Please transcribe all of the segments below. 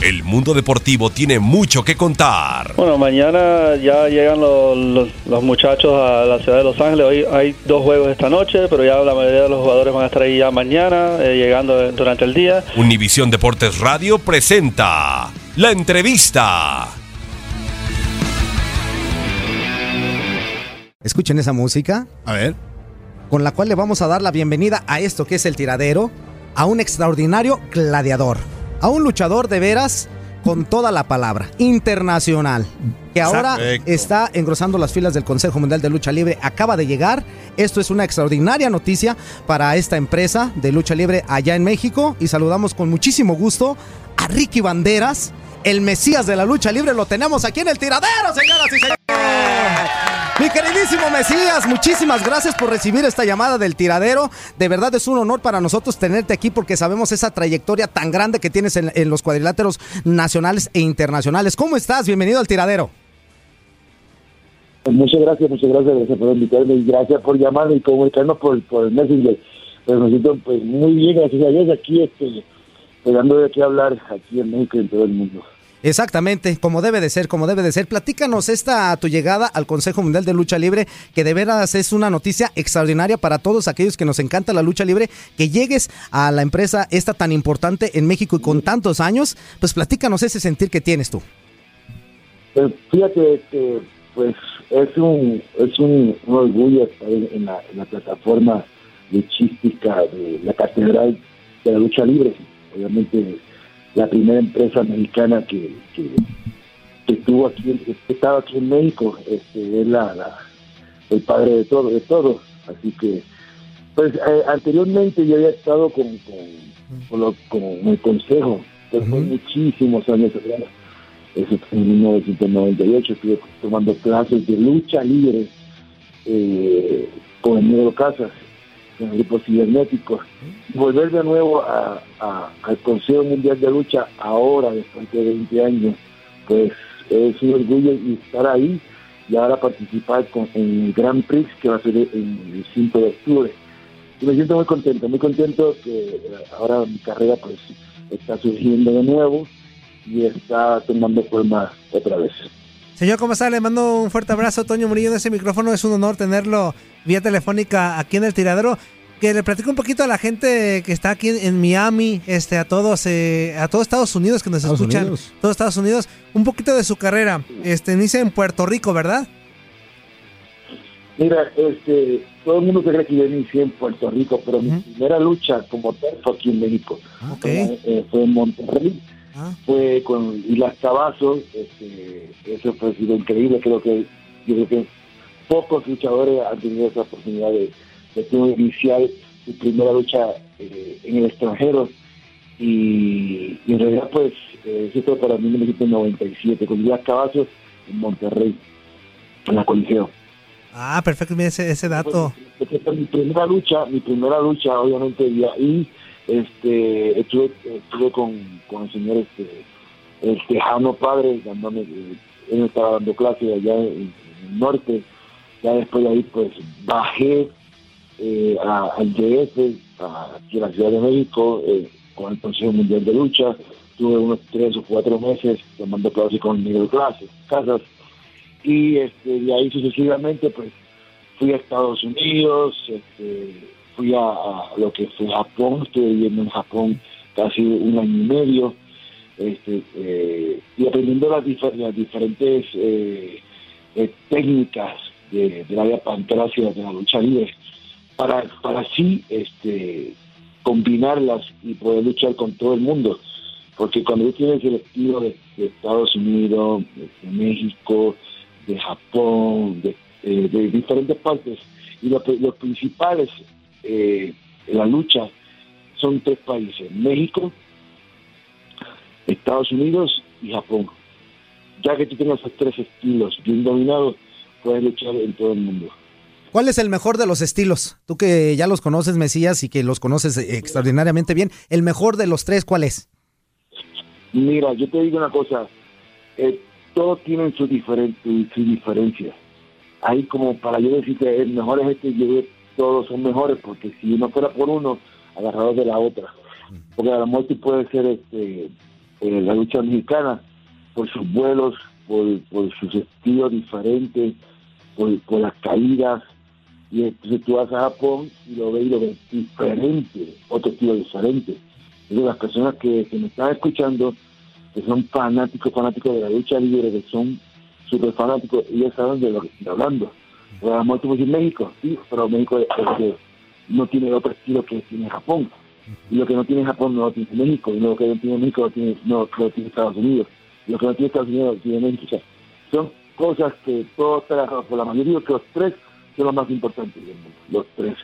El mundo deportivo tiene mucho que contar. Bueno, mañana ya llegan los, los- los muchachos a la ciudad de Los Ángeles. Hoy hay dos juegos esta noche, pero ya la mayoría de los jugadores van a estar ahí ya mañana, eh, llegando durante el día. Univisión Deportes Radio presenta la entrevista. Escuchen esa música. A ver. Con la cual le vamos a dar la bienvenida a esto que es el tiradero, a un extraordinario gladiador, a un luchador de veras con toda la palabra, internacional, que ahora Perfecto. está engrosando las filas del Consejo Mundial de Lucha Libre, acaba de llegar. Esto es una extraordinaria noticia para esta empresa de lucha libre allá en México y saludamos con muchísimo gusto a Ricky Banderas, el Mesías de la lucha libre. Lo tenemos aquí en el tiradero, señoras y señores. Mesías, muchísimas gracias por recibir esta llamada del tiradero. De verdad es un honor para nosotros tenerte aquí porque sabemos esa trayectoria tan grande que tienes en, en los cuadriláteros nacionales e internacionales. ¿Cómo estás? Bienvenido al tiradero. Muchas gracias, muchas gracias, gracias por invitarme y gracias por llamarme y comunicarnos por, por el Messenger. Pues me siento pues, muy bien, gracias a Dios, aquí este, dando de qué hablar aquí en México y en todo el mundo. Exactamente, como debe de ser, como debe de ser. Platícanos esta tu llegada al Consejo Mundial de Lucha Libre, que de veras es una noticia extraordinaria para todos aquellos que nos encanta la lucha libre, que llegues a la empresa esta tan importante en México y con tantos años, pues platícanos ese sentir que tienes tú. Pues, fíjate que pues es un es un, orgullo estar en, en la, en la plataforma luchística de la Catedral de la Lucha Libre. Obviamente la primera empresa mexicana que, que, que estuvo aquí, que estaba aquí en México, este, es la, la- el padre de todo, de todo. Así que, pues eh, anteriormente yo había estado con, con, con, lo- con el consejo, pues fue muchísimos años atrás. Eso fue en 1998, estuve tomando clases de lucha libre eh, con el Negro Casas, en el grupo cibernético. Volver de nuevo a, al Consejo Mundial de Lucha ahora, después de 20 años, pues es un orgullo y estar ahí y ahora participar con, en el Grand Prix que va a ser el 5 de octubre. Y me siento muy contento, muy contento que eh, ahora mi carrera pues está surgiendo de nuevo y está tomando forma otra vez. Señor, ¿cómo está? Le mando un fuerte abrazo, Toño Murillo, en ese micrófono. Es un honor tenerlo vía telefónica aquí en el tiradero. Que le platico un poquito a la gente que está aquí en, Miami, este, a todos, eh, a todos Estados Unidos que nos Estados escuchan, Unidos. todos Estados Unidos, un poquito de su carrera. Este, inicia en Puerto Rico, ¿verdad? Mira, este, todo el mundo se cree que yo inicié en Puerto Rico, pero mi primera lucha como tal fue aquí en México. Fue, eh, fue en Monterrey, fue con Islas Cavazos, este, eso fue sido increíble, creo que yo creo que pocos luchadores han tenido esa oportunidad de, de iniciar su primera lucha eh, en el extranjero Y, y en realidad, pues, eh, eso fue para 1997, con Díaz Cavazos en Monterrey, en la Coliseo. Ah, perfecto, mira ese, ese dato. Pues, esta mi primera lucha, mi primera lucha, obviamente, y ahí este, estuve, estuve con, con el señor este, el Tejano Padre, dándome, eh, él estaba dando clases allá en, el norte. Ya después de ahí, pues, bajé eh, al DF, a, aquí a la Ciudad de México, eh, con el Consejo Mundial de Lucha. Tuve unos tres o cuatro meses tomando clases con Miguel Clases, Casas. Y este, de ahí sucesivamente, pues, fui a Estados Unidos, este, fui a, lo que fue Japón, estuve viviendo en Japón casi un año y medio, este, eh, y aprendiendo las, difer- las diferentes eh, eh, técnicas de, de la vía pancracia de la lucha libre, para, para así este, combinarlas y poder luchar con todo el mundo. Porque cuando tú tienes el estilo de, Estados Unidos, de, México, de Japón, de, de diferentes partes, y lo- los principales eh, la lucha son tres países, México, Estados Unidos y Japón. Ya que tú tengas esos tres estilos bien dominados, puedes luchar en todo el mundo. ¿Cuál es el mejor de los estilos? Tú que ya los conoces, Mesías, y que los conoces eh, extraordinariamente bien. ¿El mejor de los tres cuál es? Mira, yo te digo una cosa, eh, todos tienen su, diferencia. Ahí como para yo decirte, el mejor es este, yo todos son mejores, porque si uno fuera por uno, agarrados de la otra. Porque a lo mejor tú puedes ser este, eh, la lucha mexicana por sus vuelos, por, por sus estilos diferentes, por, por las caídas. Y entonces tú vas a Japón y lo ves y lo ves diferente, otro estilo diferente. Entonces las personas que, que me están escuchando, que son fanáticos, fanáticos de la lucha libre, que son súper fanáticos, ellos saben de lo que estoy hablando. Mejor tú puedes decir México, sí, pero México es que no tiene otro estilo que tiene Japón. Y lo que no tiene Japón no lo tiene México, y lo que no tiene México no, tiene, no lo tiene Estados Unidos. Y lo que no tiene Estados Unidos lo tiene México. O sea, son cosas que todos trabajan por la mayoría, que los tres son los más importantes del mundo, los tres.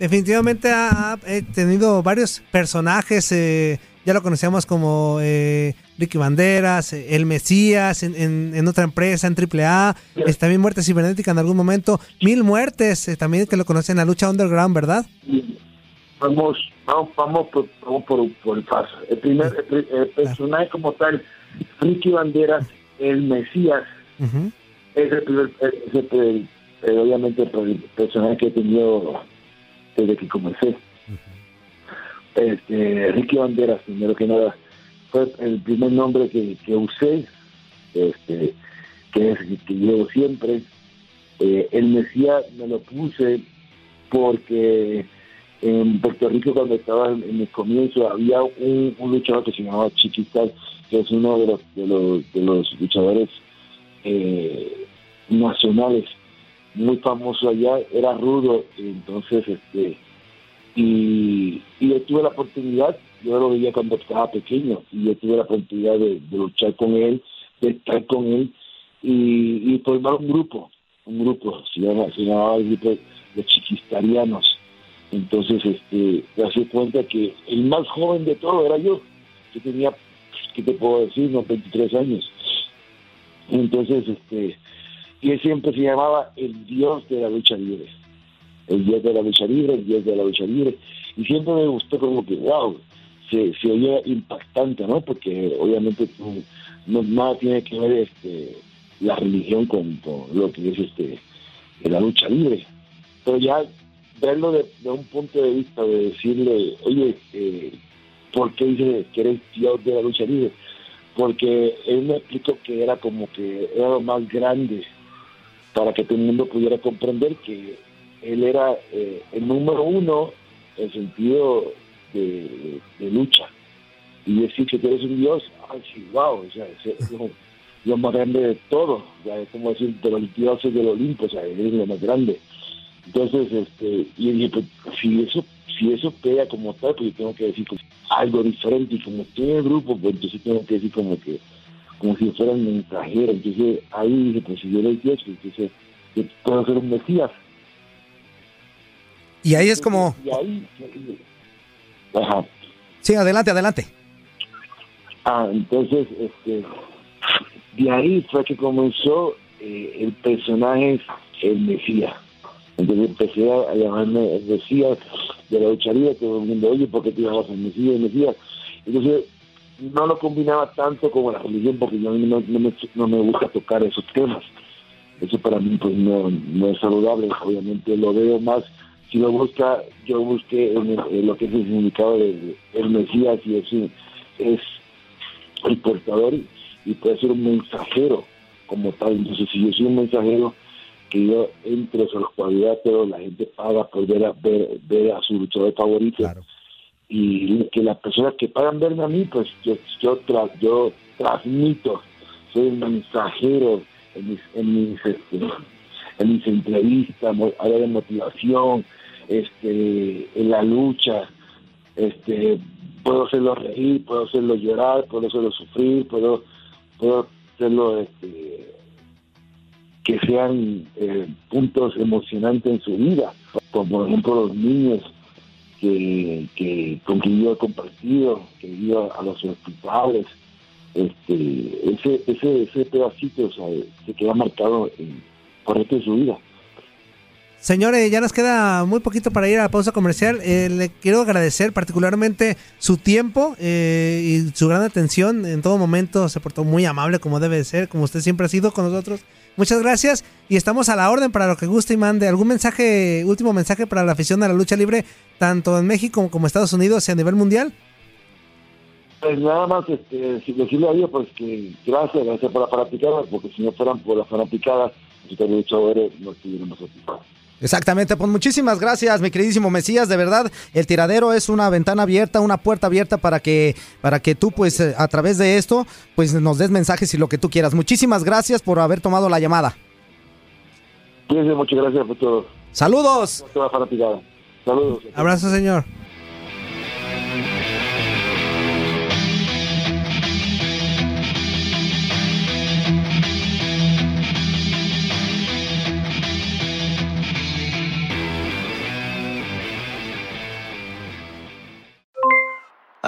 Definitivamente ha, ha, eh, tenido varios personajes. eh, ya lo conocíamos como eh, Ricky Banderas, eh, El Mesías, en, en- en otra empresa, en AAA. Es también Muerte Cibernética en algún momento. Mil Muertes, eh, también que lo conocen en la lucha underground, ¿verdad? Vamos, vamos, vamos por, vamos por, por el paso. El primer el, personaje como tal, Ricky Banderas, el Mesías, es el primer, es el- obviamente el personaje que he tenido desde que comencé. Este, Ricky Banderas, primero que nada, fue el primer nombre que, que usé, este, que es que llevo siempre. Eh, el Mesías me lo puse porque en Puerto Rico cuando estaba en, el comienzo había un, un luchador que se llamaba Chiquistal, que es uno de los de los, de los luchadores eh, nacionales muy famoso allá, era rudo, entonces este y, yo tuve la oportunidad, yo lo veía cuando estaba pequeño, y yo tuve la oportunidad de, luchar con él, de estar con él y, y formar un grupo, un grupo, se, llama, se llamaba el grupo de chiquistarianos. Entonces, este, me hacía cuenta que el más joven de todo era yo. Yo tenía, ¿qué te puedo decir? Unos 23 años. Entonces, este, y él siempre se llamaba el dios de la lucha libre. El dios de la lucha libre, el dios de la lucha libre. Y siempre me gustó como que, wow, se, se oía impactante, ¿no? Porque obviamente no, nada tiene que ver este, la religión con, con lo que es este, la lucha libre. Pero ya verlo de, de un punto de vista de decirle, oye, eh, ¿por qué dices que eres dios de la lucha libre? Porque él me explicó que era como que era lo más grande para que todo el mundo pudiera comprender que él era eh, el número uno en sentido de, lucha. Y decir que tú eres un dios, ay, sí, wow, o sea, es, es lo, más grande de todo, sea, es como decir, de los dioses del Olimpo, o sea, eres lo más grande. Entonces, este, y dije, pues, si eso, si eso pega como tal, pues yo tengo que decir pues, algo diferente, y como estoy en el grupo, pues entonces tengo que decir como que, como si fuera un mensajero, entonces ahí dije, pues si yo le Dios, entonces yo puedo ser un mesías. Y ahí es como, Y ahí, ajá, Sí, adelante, adelante. Ah, entonces, este, de ahí fue que comenzó eh, el personaje el Mesías. Entonces empecé a llamarme el Mesías de la lucha libre, todo el mundo, oye, ¿por qué te llamas el Mesías, el Mesías? Entonces, no lo combinaba tanto con la religión porque yo no, no, me, gusta tocar esos temas. Eso para mí pues no, es saludable, obviamente lo veo más, si lo busca, yo busqué en, lo que es el significado del el Mesías y es, es el portador y puede ser un mensajero como tal. Entonces, si yo soy un mensajero, que yo entre a los cuadriláteros, la gente paga por ver a, ver, ver a su luchador favorito. Y que las personas que pagan verme a mí, pues yo yo, tra- yo transmito, soy un mensajero en mis, en mis, este, en mis entrevistas, hablo de motivación, este, en la lucha, este, puedo hacerlo reír, puedo hacerlo llorar, puedo hacerlo sufrir, puedo, puedo hacerlo este, que sean eh, puntos emocionantes en su vida, como por ejemplo los niños que, que con quien yo he compartido, que ido a los hospitales, este, ese, ese, ese pedacito se queda marcado en, por el resto de su vida. Señores, ya nos queda muy poquito para ir a la pausa comercial. Eh, le quiero agradecer particularmente su tiempo eh, y su gran atención. En todo momento se portó muy amable como debe de ser, como usted siempre ha sido con nosotros. Muchas gracias y estamos a la orden para lo que guste y mande. ¿Algún mensaje, último mensaje para la afición a la lucha libre, tanto en México como Estados Unidos y a nivel mundial? Pues nada más este, si decirle a Dios, pues que gracias, gracias por la fanaticada, porque si no fueran por la fanaticada, nosotros luchadores no estuviéramos aquí. Exactamente, pues muchísimas gracias, mi queridísimo Mesías, de verdad, el tiradero es una ventana abierta, una puerta abierta para que para que tú pues eh, a través de esto pues nos des mensajes y lo que tú quieras. Muchísimas gracias por haber tomado la llamada. Muchas gracias por todo. Saludos. Saludos. Abrazo, señor.